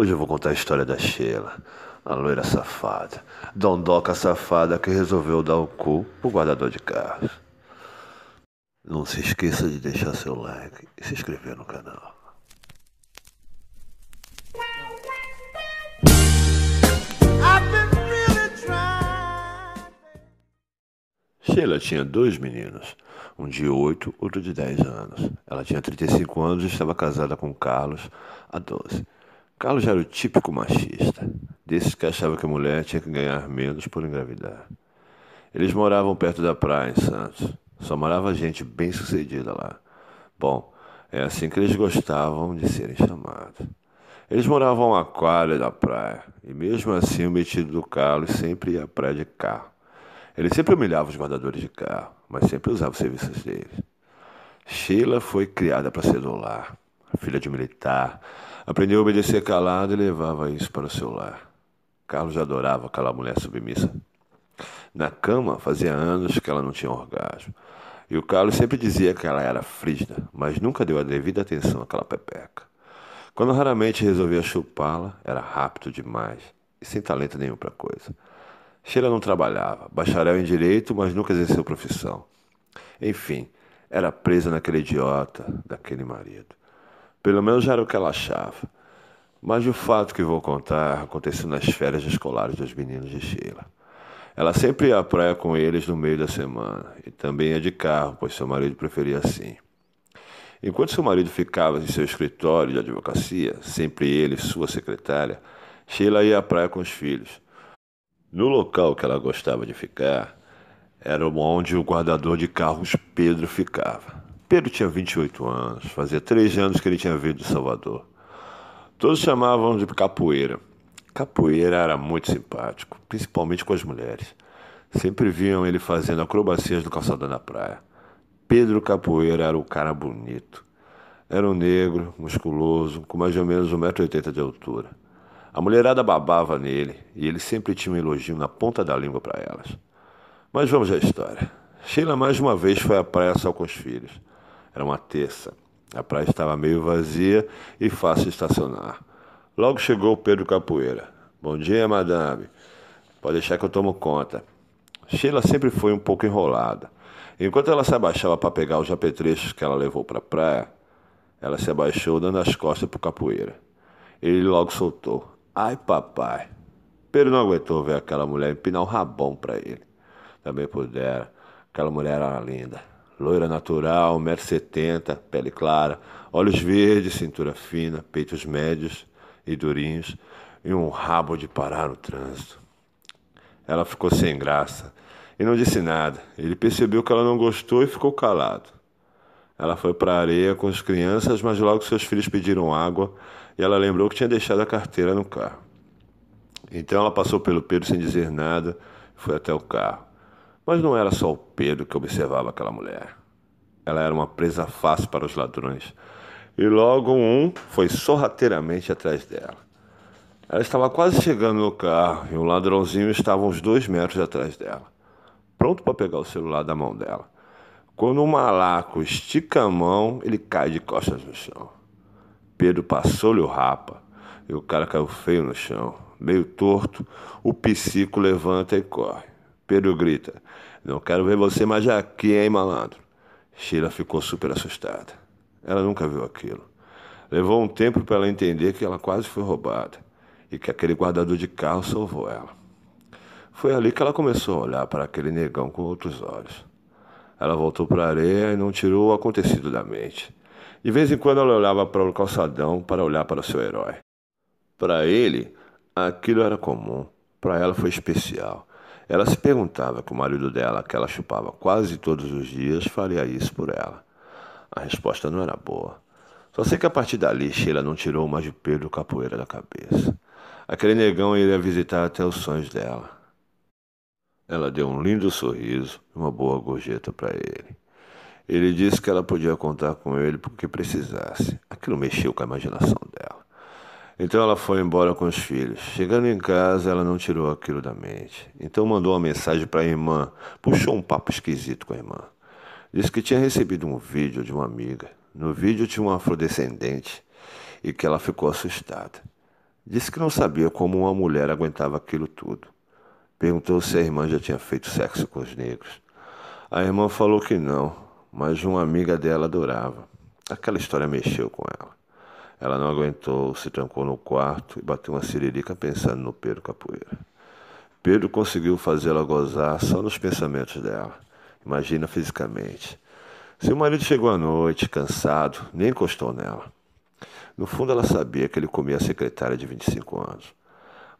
Hoje eu vou contar a história da Sheila, a loira safada, dondoca safada que resolveu dar o cu pro guardador de carros. Não se esqueça de deixar seu like e se inscrever no canal. Sheila tinha dois meninos, um de 8, outro de 10 anos. Ela tinha 35 anos e estava casada com Carlos há 12. Carlos era o típico machista, desses que achava que a mulher tinha que ganhar menos por engravidar. Eles moravam perto da praia em Santos. Só morava gente bem sucedida lá. Bom, é assim que eles gostavam de serem chamados. Eles moravam à quadra da praia, e mesmo assim o metido do Carlos sempre ia à praia de carro. Ele sempre humilhava os guardadores de carro, mas sempre usava os serviços deles. Sheila foi criada para ser do lar, filha de militar. Aprendeu a obedecer calado e levava isso para o seu lar. Carlos adorava aquela mulher submissa. Na cama, fazia anos que ela não tinha orgasmo. E o Carlos sempre dizia que ela era frígida, mas nunca deu a devida atenção àquela pepeca. Quando raramente resolvia chupá-la, era rápido demais e sem talento nenhum para coisa. Sheila não trabalhava, bacharel em direito, mas nunca exerceu profissão. Enfim, era presa naquele idiota daquele marido. Pelo menos era o que ela achava. Mas o fato que vou contar aconteceu nas férias escolares dos meninos de Sheila. Ela sempre ia à praia com eles no meio da semana e também ia de carro, pois seu marido preferia assim. Enquanto seu marido ficava em seu escritório de advocacia, sempre ele e sua secretária, Sheila ia à praia com os filhos. No local que ela gostava de ficar, era onde o guardador de carros Pedro ficava. Pedro tinha 28 anos, fazia três anos que ele tinha vindo de Salvador. Todos chamavam de capoeira. Capoeira era muito simpático, principalmente com as mulheres. Sempre viam ele fazendo acrobacias no calçadão da praia. Pedro Capoeira era um cara bonito. Era um negro, musculoso, com mais ou menos 1,80m de altura. A mulherada babava nele e ele sempre tinha um elogio na ponta da língua para elas. Mas vamos à história. Sheila mais uma vez foi à praia só com os filhos. Era uma terça. A praia estava meio vazia e fácil estacionar. Logo chegou Pedro Capoeira. Bom dia, madame. Pode deixar que eu tomo conta. Sheila sempre foi um pouco enrolada. Enquanto ela se abaixava para pegar os apetrechos que ela levou para a praia, ela se abaixou dando as costas para o capoeira. Ele logo soltou. Ai, papai. Pedro não aguentou ver aquela mulher empinar um rabão para ele. Também pudera. Aquela mulher era linda. Loira natural, 1,70m, pele clara, olhos verdes, cintura fina, peitos médios e durinhos e um rabo de parar no trânsito. Ela ficou sem graça e não disse nada. Ele percebeu que ela não gostou e ficou calado. Ela foi para a areia com as crianças, mas logo seus filhos pediram água e ela lembrou que tinha deixado a carteira no carro. Então ela passou pelo Pedro sem dizer nada e foi até o carro. Mas não era só o Pedro que observava aquela mulher. Ela era uma presa fácil para os ladrões. E logo um foi sorrateiramente atrás dela. Ela estava quase chegando no carro e um ladrãozinho estava uns dois metros atrás dela, pronto para pegar o celular da mão dela. Quando o malaco estica a mão, ele cai de costas no chão. Pedro passou-lhe o rapa e o cara caiu feio no chão. Meio torto, o psico levanta e corre. Pedro grita: Não quero ver você mais aqui, hein, malandro? Sheila ficou super assustada. Ela nunca viu aquilo. Levou um tempo para ela entender que ela quase foi roubada e que aquele guardador de carro salvou ela. Foi ali que ela começou a olhar para aquele negão com outros olhos. Ela voltou para a areia e não tirou o acontecido da mente. De vez em quando ela olhava para o calçadão para olhar para o seu herói. Para ele, aquilo era comum. Para ela foi especial. Ela se perguntava que o marido dela, que ela chupava quase todos os dias, faria isso por ela. A resposta não era boa. Só sei que a partir dali, Sheila não tirou mais de Pedro Capoeira da cabeça. Aquele negão iria visitar até os sonhos dela. Ela deu um lindo sorriso e uma boa gorjeta para ele. Ele disse que ela podia contar com ele porque precisasse. Aquilo mexeu com a imaginação. Então ela foi embora com os filhos. Chegando em casa, ela não tirou aquilo da mente. Então mandou uma mensagem para a irmã. Puxou um papo esquisito com a irmã. Disse que tinha recebido um vídeo de uma amiga. No vídeo tinha um afrodescendente e que ela ficou assustada. Disse que não sabia como uma mulher aguentava aquilo tudo. Perguntou se a irmã já tinha feito sexo com os negros. A irmã falou que não, mas uma amiga dela adorava. Aquela história mexeu com ela. Ela não aguentou, se trancou no quarto e bateu uma siririca pensando no Pedro Capoeira. Pedro conseguiu fazê-la gozar só nos pensamentos dela. Imagina fisicamente. Seu marido chegou à noite, cansado, nem encostou nela. No fundo, ela sabia que ele comia a secretária de 25 anos.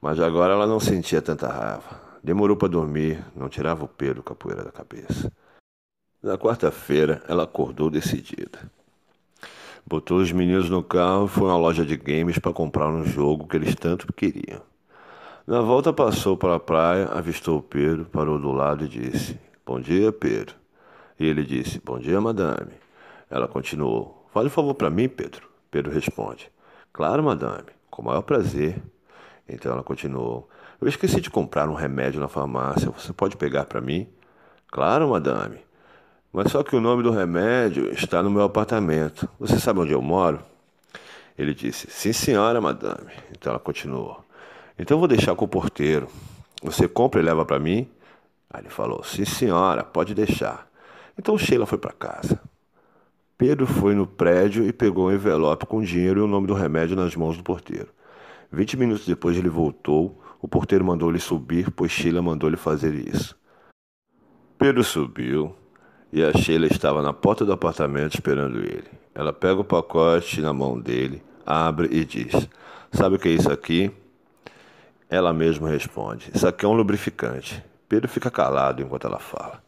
Mas agora ela não sentia tanta raiva. Demorou para dormir, não tirava o Pedro Capoeira da cabeça. Na quarta-feira, ela acordou decidida. Botou os meninos no carro e foi à loja de games para comprar um jogo que eles tanto queriam. Na volta passou para a praia, avistou o Pedro, parou do lado e disse: Bom dia, Pedro. E ele disse: Bom dia, madame. Ela continuou: Fale um favor para mim, Pedro. Pedro responde: Claro, madame, com o maior prazer. Então ela continuou: Eu esqueci de comprar um remédio na farmácia. Você pode pegar para mim? Claro, madame. Mas só que o nome do remédio está no meu apartamento. Você sabe onde eu moro? Ele disse: Sim, senhora, madame. Então ela continuou: Então vou deixar com o porteiro. Você compra e leva para mim? Aí ele falou: Sim, senhora, pode deixar. Então Sheila foi para casa. Pedro foi no prédio e pegou um envelope com dinheiro e o nome do remédio nas mãos do porteiro. Vinte minutos depois ele voltou. O porteiro mandou-lhe subir, pois Sheila mandou-lhe fazer isso. Pedro subiu e a Sheila estava na porta do apartamento esperando ele. Ela pega o pacote na mão dele, abre e diz: Sabe o que é isso aqui? Ela mesma responde: Isso aqui é um lubrificante. Pedro fica calado enquanto ela fala.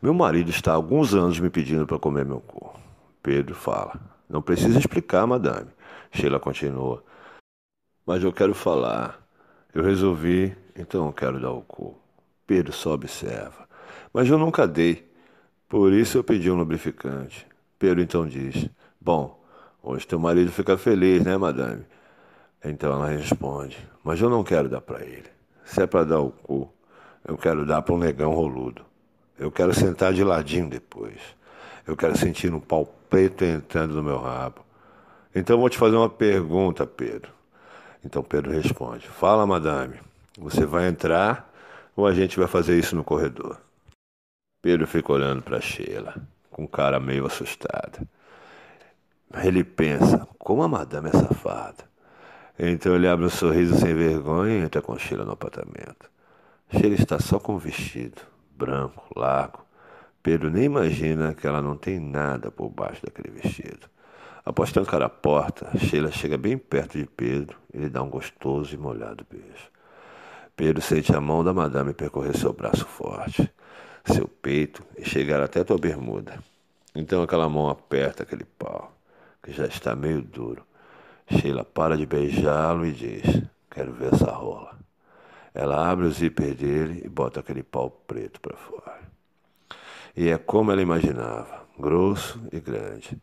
Meu marido está há alguns anos me pedindo para comer meu cu. Pedro fala. Não precisa explicar, madame. Sheila continua. Mas eu quero falar. Eu resolvi, então eu quero dar o cu. Pedro só observa. Mas eu nunca dei. Por isso eu pedi um lubrificante. Pedro então diz: Bom, hoje teu marido fica feliz, né, madame? Então ela responde: Mas eu não quero dar para ele. Se é para dar o cu, eu quero dar para um negão roludo. Eu quero sentar de ladinho depois. Eu quero sentir um pau preto entrando no meu rabo. Então vou te fazer uma pergunta, Pedro. Então Pedro responde: Fala, madame. Você vai entrar ou a gente vai fazer isso no corredor? Pedro fica olhando para Sheila, com cara meio assustada. Ele pensa: como a madame é safada. Então ele abre um sorriso sem vergonha e entra com Sheila no apartamento. Sheila está só com o vestido, branco, largo. Pedro nem imagina que ela não tem nada por baixo daquele vestido. Após trancar a porta, Sheila chega bem perto de Pedro e lhe dá um gostoso e molhado beijo. Pedro sente a mão da madame percorrer seu braço forte, seu peito e chegar até tua bermuda. Então aquela mão aperta aquele pau, que já está meio duro. Sheila para de beijá-lo e diz: Quero ver essa rola. Ela abre o zíper dele e bota aquele pau preto para fora. E é como ela imaginava, grosso e grande.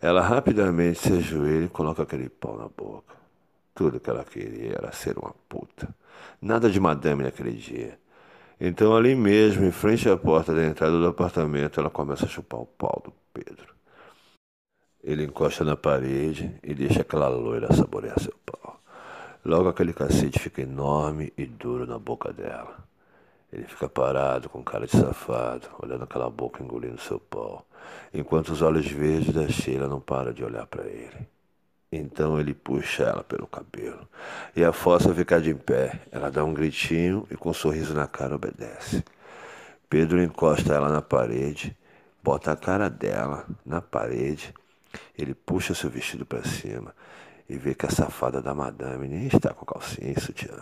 Ela rapidamente se ajoelha e coloca aquele pau na boca. Tudo que ela queria era ser uma puta. Nada de madame naquele dia. Então, ali mesmo, em frente à porta da entrada do apartamento, ela começa a chupar o pau do Pedro. Ele encosta na parede e deixa aquela loira saborear seu pau. Logo aquele cacete fica enorme e duro na boca dela. Ele fica parado, com cara de safado, olhando aquela boca engolindo seu pau, enquanto os olhos verdes da Sheila não param de olhar para ele. Então ele puxa ela pelo cabelo e a força ficar de pé. Ela dá um gritinho e com um sorriso na cara obedece. Pedro encosta ela na parede, bota a cara dela na parede. Ele puxa seu vestido para cima e vê que a safada da madame nem está com calcinha e sutiã.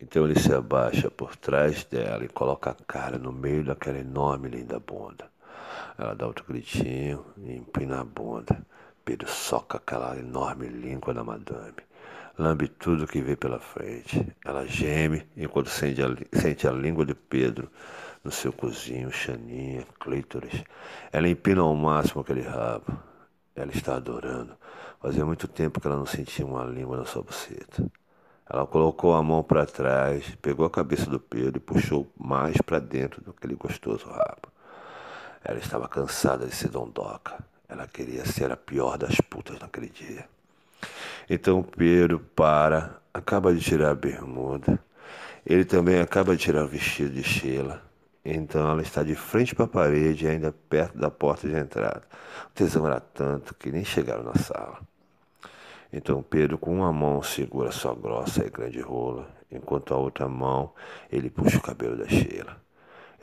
Então ele se abaixa por trás dela e coloca a cara no meio daquela enorme linda bunda. Ela dá outro gritinho e empina a bunda. Pedro soca aquela enorme língua da madame. Lambe tudo que vê pela frente. Ela geme enquanto sente a, sente a língua de Pedro no seu cozinho, chaninha, clítoris. Ela empina ao máximo aquele rabo. Ela está adorando. Fazia muito tempo que ela não sentia uma língua na sua buceta. Ela colocou a mão para trás, pegou a cabeça do Pedro e puxou mais para dentro daquele gostoso rabo. Ela estava cansada de ser dondoca. Ela queria ser a pior das putas naquele dia. Então Pedro para, acaba de tirar a bermuda. Ele também acaba de tirar o vestido de Sheila. Então ela está de frente para a parede, ainda perto da porta de entrada. O tesão era tanto que nem chegaram na sala. Então Pedro, com uma mão, segura sua grossa e grande rola, enquanto a outra mão ele puxa o cabelo da Sheila.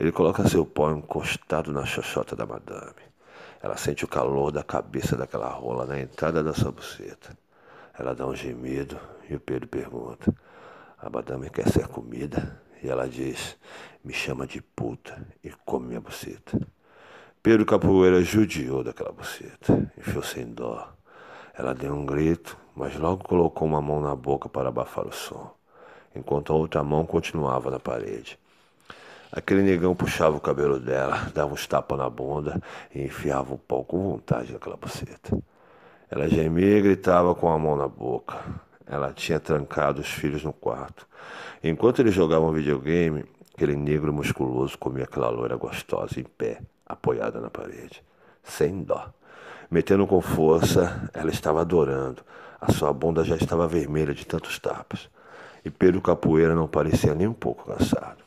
Ele coloca seu pau encostado na xoxota da madame. Ela sente o calor da cabeça daquela rola na entrada da sua buceta. Ela dá um gemido e o Pedro pergunta: A madame quer ser comida? E ela diz: Me chama de puta e come minha buceta. Pedro Capoeira judiou daquela buceta, enfiou sem dó. Ela deu um grito, mas logo colocou uma mão na boca para abafar o som, enquanto a outra mão continuava na parede. Aquele negão puxava o cabelo dela, dava uns tapas na bunda e enfiava o pau com vontade naquela buceta. Ela gemia e gritava com a mão na boca. Ela tinha trancado os filhos no quarto. Enquanto eles jogavam videogame, aquele negro musculoso comia aquela loira gostosa em pé, apoiada na parede, sem dó. Metendo com força, ela estava adorando. A sua bunda já estava vermelha de tantos tapas. E Pedro Capoeira não parecia nem um pouco cansado.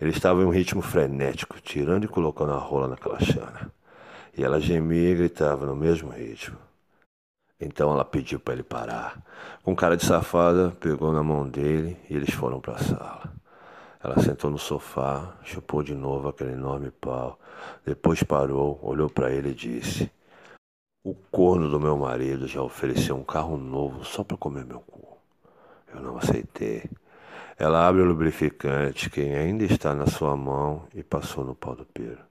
Ele estava em um ritmo frenético, tirando e colocando a rola naquela chana. E ela gemia e gritava no mesmo ritmo. Então ela pediu para ele parar. Com cara de safada, pegou na mão dele e eles foram para a sala. Ela sentou no sofá, chupou de novo aquele enorme pau. Depois parou, olhou para ele e disse: o corno do meu marido já ofereceu um carro novo só para comer meu cu. Eu não aceitei. Ela abre o lubrificante, que ainda está na sua mão, e passou no pau do Pedro.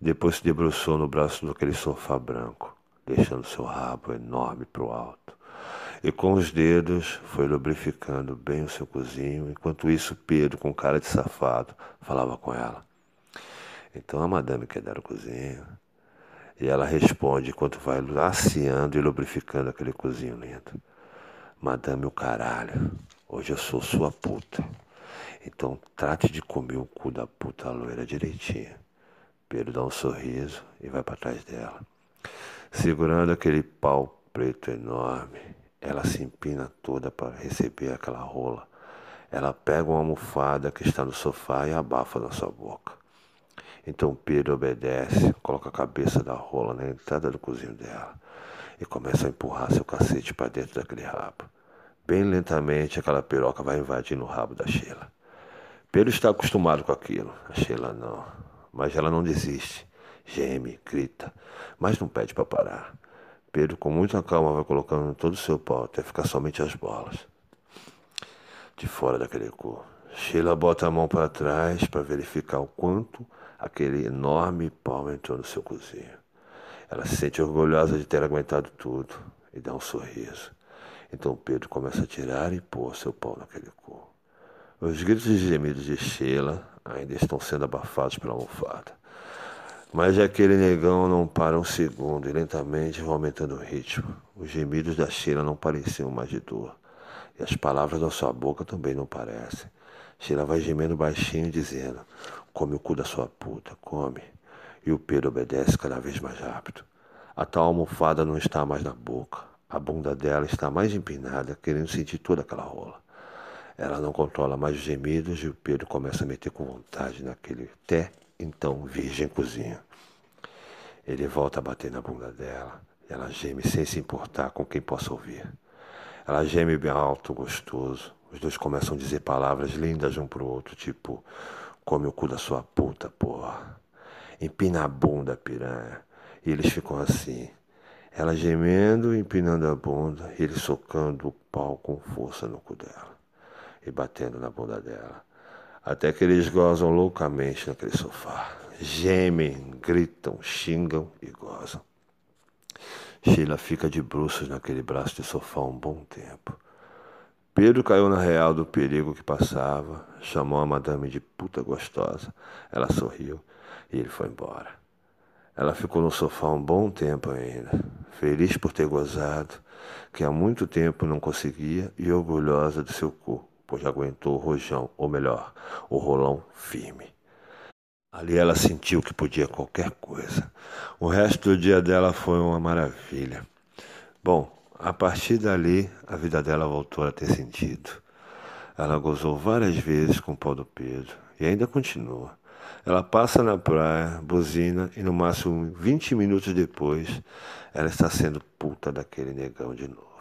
Depois se debruçou no braço daquele sofá branco, deixando seu rabo enorme para o alto. E com os dedos foi lubrificando bem o seu cozinho, enquanto isso Pedro, com cara de safado, falava com ela. Então a madame quer dar o cozinho. E ela responde enquanto vai laceando e lubrificando aquele cozinho lindo. Madame o caralho, hoje eu sou sua puta. Então trate de comer o cu da puta loira direitinho. Pedro dá um sorriso e vai para trás dela. Segurando aquele pau preto enorme, ela se empina toda para receber aquela rola. Ela pega uma almofada que está no sofá e abafa na sua boca. Então Pedro obedece, coloca a cabeça da rola na entrada do cozinho dela e começa a empurrar seu cacete para dentro daquele rabo. Bem lentamente, aquela piroca vai invadindo o rabo da Sheila. Pedro está acostumado com aquilo, a Sheila não. Mas ela não desiste. Geme, grita, mas não pede para parar. Pedro, com muita calma, vai colocando todo o seu pau até ficar somente as bolas. De fora daquele cu. Sheila bota a mão para trás para verificar o quanto aquele enorme pau entrou no seu cozinho. Ela se sente orgulhosa de ter aguentado tudo e dá um sorriso. Então Pedro começa a tirar e pôr seu pau naquele cu. Os gritos e gemidos de Sheila ainda estão sendo abafados pela almofada. Mas aquele negão não para um segundo e lentamente vai aumentando o ritmo. Os gemidos da Sheila não pareciam mais de dor. E as palavras da sua boca também não parecem. Sheila vai gemendo baixinho, dizendo: Come o cu da sua puta, come. E o Pedro obedece cada vez mais rápido. A tal almofada não está mais na boca. A bunda dela está mais empinada, querendo sentir toda aquela rola. Ela não controla mais os gemidos e o Pedro começa a meter com vontade naquele até então virgem cozinha. Ele volta a bater na bunda dela ela geme sem se importar com quem possa ouvir. Ela geme bem alto, gostoso. Os dois começam a dizer palavras lindas um pro outro, tipo Come o cu da sua puta, porra. Empina a bunda, piranha. E eles ficam assim. Ela gemendo, empinando a bunda, e ele socando o pau com força no cu dela. E batendo na bunda dela. Até que eles gozam loucamente naquele sofá. Gemem, gritam, xingam e gozam. Sheila fica de bruços naquele braço de sofá um bom tempo. Pedro caiu na real do perigo que passava, chamou a madame de puta gostosa. Ela sorriu e ele foi embora. Ela ficou no sofá um bom tempo ainda, feliz por ter gozado, que há muito tempo não conseguia, e orgulhosa de seu cu, pois aguentou o rojão, ou melhor, o rolão firme. Ali ela sentiu que podia qualquer coisa. O resto do dia dela foi uma maravilha. Bom, A partir dali, a vida dela voltou a ter sentido. Ela gozou várias vezes com o pau do Pedro e ainda continua. Ela passa na praia, buzina e no máximo 20 minutos depois ela está sendo puta daquele negão de novo.